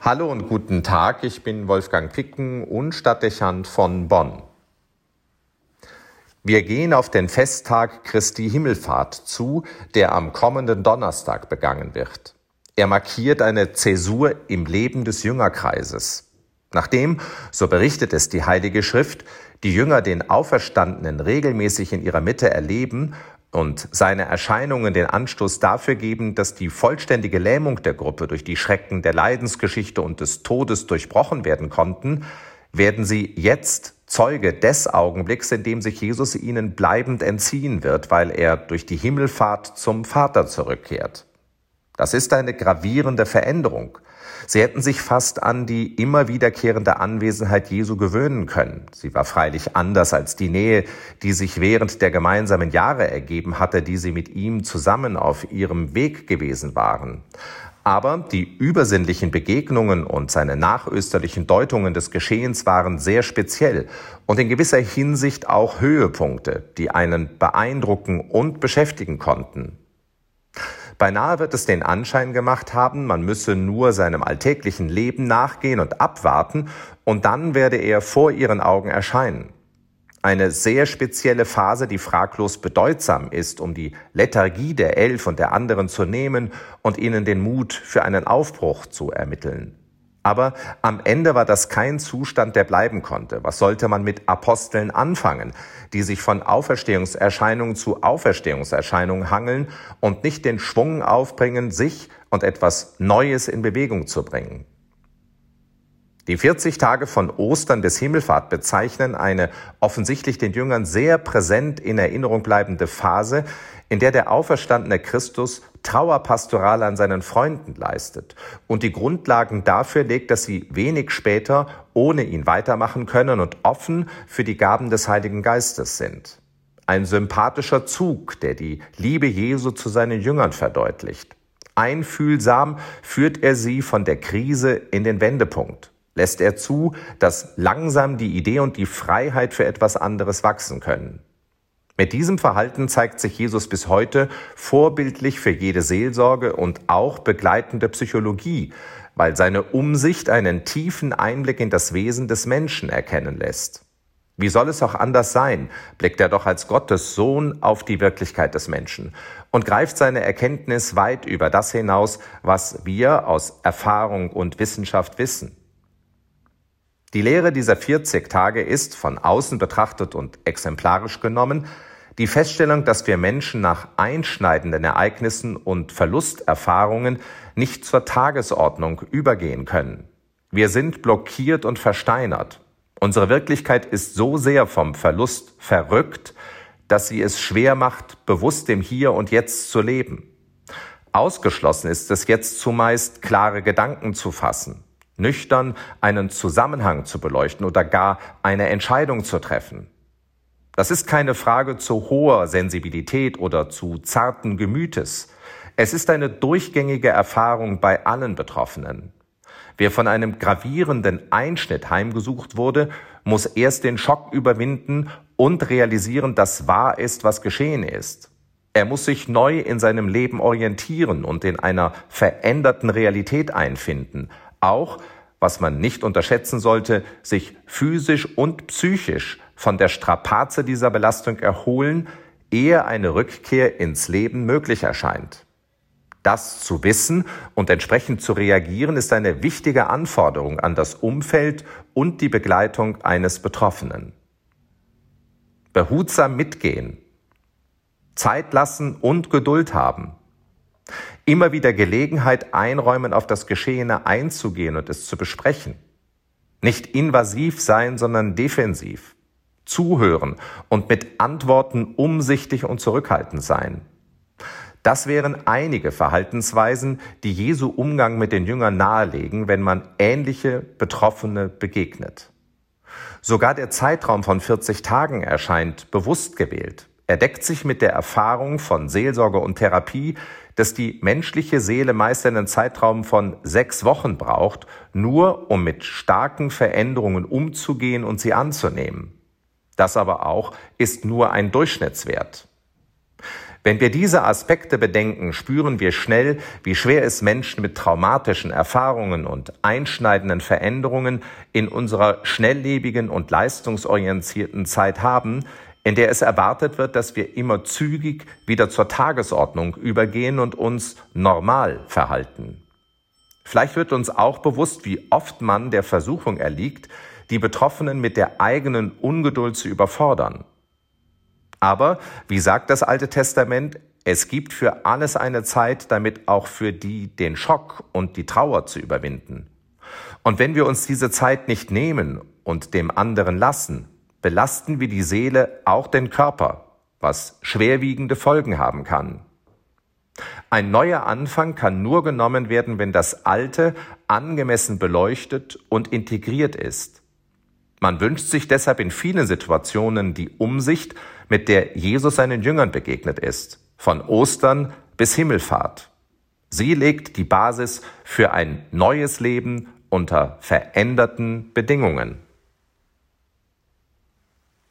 Hallo und guten Tag, ich bin Wolfgang Picken und Stadtdechant von Bonn. Wir gehen auf den Festtag Christi Himmelfahrt zu, der am kommenden Donnerstag begangen wird. Er markiert eine Zäsur im Leben des Jüngerkreises. Nachdem, so berichtet es die Heilige Schrift, die Jünger den Auferstandenen regelmäßig in ihrer Mitte erleben und seine Erscheinungen den Anstoß dafür geben, dass die vollständige Lähmung der Gruppe durch die Schrecken der Leidensgeschichte und des Todes durchbrochen werden konnten, werden sie jetzt Zeuge des Augenblicks, in dem sich Jesus ihnen bleibend entziehen wird, weil er durch die Himmelfahrt zum Vater zurückkehrt. Das ist eine gravierende Veränderung. Sie hätten sich fast an die immer wiederkehrende Anwesenheit Jesu gewöhnen können. Sie war freilich anders als die Nähe, die sich während der gemeinsamen Jahre ergeben hatte, die sie mit ihm zusammen auf ihrem Weg gewesen waren. Aber die übersinnlichen Begegnungen und seine nachösterlichen Deutungen des Geschehens waren sehr speziell und in gewisser Hinsicht auch Höhepunkte, die einen beeindrucken und beschäftigen konnten. Beinahe wird es den Anschein gemacht haben, man müsse nur seinem alltäglichen Leben nachgehen und abwarten, und dann werde er vor ihren Augen erscheinen. Eine sehr spezielle Phase, die fraglos bedeutsam ist, um die Lethargie der Elf und der anderen zu nehmen und ihnen den Mut für einen Aufbruch zu ermitteln. Aber am Ende war das kein Zustand, der bleiben konnte. Was sollte man mit Aposteln anfangen, die sich von Auferstehungserscheinungen zu Auferstehungserscheinungen hangeln und nicht den Schwung aufbringen, sich und etwas Neues in Bewegung zu bringen? Die 40 Tage von Ostern bis Himmelfahrt bezeichnen eine offensichtlich den Jüngern sehr präsent in Erinnerung bleibende Phase, in der der auferstandene Christus Trauerpastoral an seinen Freunden leistet und die Grundlagen dafür legt, dass sie wenig später ohne ihn weitermachen können und offen für die Gaben des Heiligen Geistes sind. Ein sympathischer Zug, der die Liebe Jesu zu seinen Jüngern verdeutlicht. Einfühlsam führt er sie von der Krise in den Wendepunkt. Lässt er zu, dass langsam die Idee und die Freiheit für etwas anderes wachsen können. Mit diesem Verhalten zeigt sich Jesus bis heute vorbildlich für jede Seelsorge und auch begleitende Psychologie, weil seine Umsicht einen tiefen Einblick in das Wesen des Menschen erkennen lässt. Wie soll es auch anders sein, blickt er doch als Gottes Sohn auf die Wirklichkeit des Menschen und greift seine Erkenntnis weit über das hinaus, was wir aus Erfahrung und Wissenschaft wissen. Die Lehre dieser 40 Tage ist, von außen betrachtet und exemplarisch genommen, die Feststellung, dass wir Menschen nach einschneidenden Ereignissen und Verlusterfahrungen nicht zur Tagesordnung übergehen können. Wir sind blockiert und versteinert. Unsere Wirklichkeit ist so sehr vom Verlust verrückt, dass sie es schwer macht, bewusst im Hier und Jetzt zu leben. Ausgeschlossen ist es jetzt zumeist, klare Gedanken zu fassen, nüchtern einen Zusammenhang zu beleuchten oder gar eine Entscheidung zu treffen. Das ist keine Frage zu hoher Sensibilität oder zu zarten Gemütes. Es ist eine durchgängige Erfahrung bei allen Betroffenen. Wer von einem gravierenden Einschnitt heimgesucht wurde, muss erst den Schock überwinden und realisieren, dass wahr ist, was geschehen ist. Er muss sich neu in seinem Leben orientieren und in einer veränderten Realität einfinden, auch was man nicht unterschätzen sollte, sich physisch und psychisch von der Strapaze dieser Belastung erholen, ehe eine Rückkehr ins Leben möglich erscheint. Das zu wissen und entsprechend zu reagieren ist eine wichtige Anforderung an das Umfeld und die Begleitung eines Betroffenen. Behutsam mitgehen, Zeit lassen und Geduld haben, immer wieder Gelegenheit einräumen, auf das Geschehene einzugehen und es zu besprechen. Nicht invasiv sein, sondern defensiv. Zuhören und mit Antworten umsichtig und zurückhaltend sein. Das wären einige Verhaltensweisen, die Jesu Umgang mit den Jüngern nahelegen, wenn man ähnliche Betroffene begegnet. Sogar der Zeitraum von 40 Tagen erscheint bewusst gewählt. Er deckt sich mit der Erfahrung von Seelsorge und Therapie, dass die menschliche Seele meist einen Zeitraum von sechs Wochen braucht, nur um mit starken Veränderungen umzugehen und sie anzunehmen. Das aber auch ist nur ein Durchschnittswert. Wenn wir diese Aspekte bedenken, spüren wir schnell, wie schwer es Menschen mit traumatischen Erfahrungen und einschneidenden Veränderungen in unserer schnelllebigen und leistungsorientierten Zeit haben, in der es erwartet wird, dass wir immer zügig wieder zur Tagesordnung übergehen und uns normal verhalten. Vielleicht wird uns auch bewusst, wie oft man der Versuchung erliegt, die Betroffenen mit der eigenen Ungeduld zu überfordern. Aber, wie sagt das Alte Testament, es gibt für alles eine Zeit, damit auch für die den Schock und die Trauer zu überwinden. Und wenn wir uns diese Zeit nicht nehmen und dem anderen lassen, belasten wir die Seele auch den Körper, was schwerwiegende Folgen haben kann. Ein neuer Anfang kann nur genommen werden, wenn das Alte angemessen beleuchtet und integriert ist. Man wünscht sich deshalb in vielen Situationen die Umsicht, mit der Jesus seinen Jüngern begegnet ist, von Ostern bis Himmelfahrt. Sie legt die Basis für ein neues Leben unter veränderten Bedingungen.